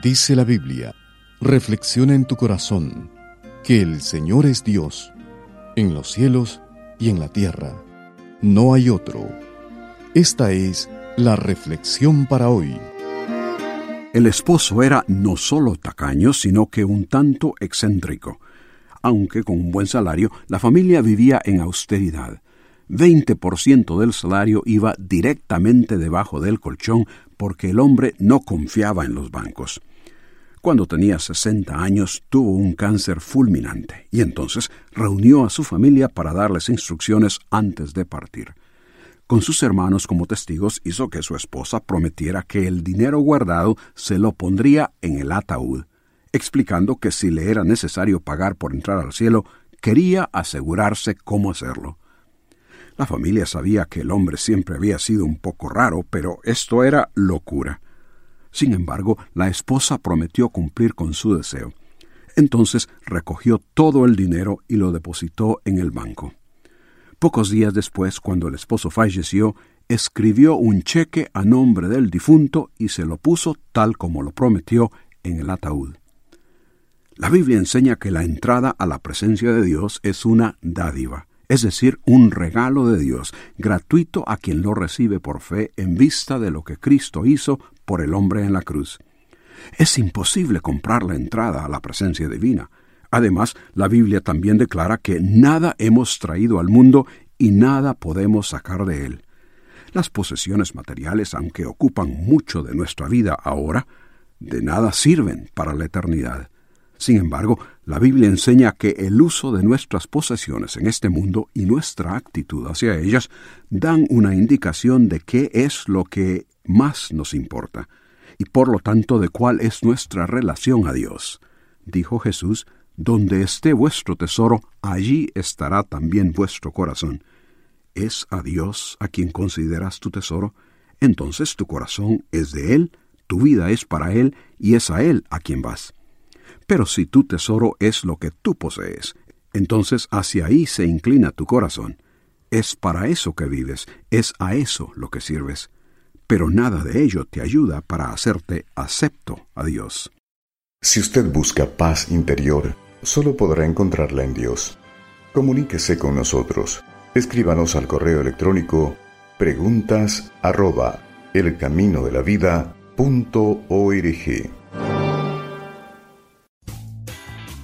Dice la Biblia, reflexiona en tu corazón que el Señor es Dios, en los cielos y en la tierra. No hay otro. Esta es la reflexión para hoy. El esposo era no solo tacaño, sino que un tanto excéntrico. Aunque con un buen salario, la familia vivía en austeridad. 20% del salario iba directamente debajo del colchón porque el hombre no confiaba en los bancos. Cuando tenía 60 años tuvo un cáncer fulminante y entonces reunió a su familia para darles instrucciones antes de partir. Con sus hermanos como testigos hizo que su esposa prometiera que el dinero guardado se lo pondría en el ataúd, explicando que si le era necesario pagar por entrar al cielo, quería asegurarse cómo hacerlo. La familia sabía que el hombre siempre había sido un poco raro, pero esto era locura. Sin embargo, la esposa prometió cumplir con su deseo. Entonces recogió todo el dinero y lo depositó en el banco. Pocos días después, cuando el esposo falleció, escribió un cheque a nombre del difunto y se lo puso tal como lo prometió en el ataúd. La Biblia enseña que la entrada a la presencia de Dios es una dádiva es decir, un regalo de Dios, gratuito a quien lo recibe por fe en vista de lo que Cristo hizo por el hombre en la cruz. Es imposible comprar la entrada a la presencia divina. Además, la Biblia también declara que nada hemos traído al mundo y nada podemos sacar de él. Las posesiones materiales, aunque ocupan mucho de nuestra vida ahora, de nada sirven para la eternidad. Sin embargo, la Biblia enseña que el uso de nuestras posesiones en este mundo y nuestra actitud hacia ellas dan una indicación de qué es lo que más nos importa, y por lo tanto de cuál es nuestra relación a Dios. Dijo Jesús, Donde esté vuestro tesoro, allí estará también vuestro corazón. ¿Es a Dios a quien consideras tu tesoro? Entonces tu corazón es de Él, tu vida es para Él, y es a Él a quien vas. Pero si tu tesoro es lo que tú posees, entonces hacia ahí se inclina tu corazón. Es para eso que vives, es a eso lo que sirves. Pero nada de ello te ayuda para hacerte acepto a Dios. Si usted busca paz interior, solo podrá encontrarla en Dios. Comuníquese con nosotros. Escríbanos al correo electrónico preguntas arroba elcaminodelavida.org.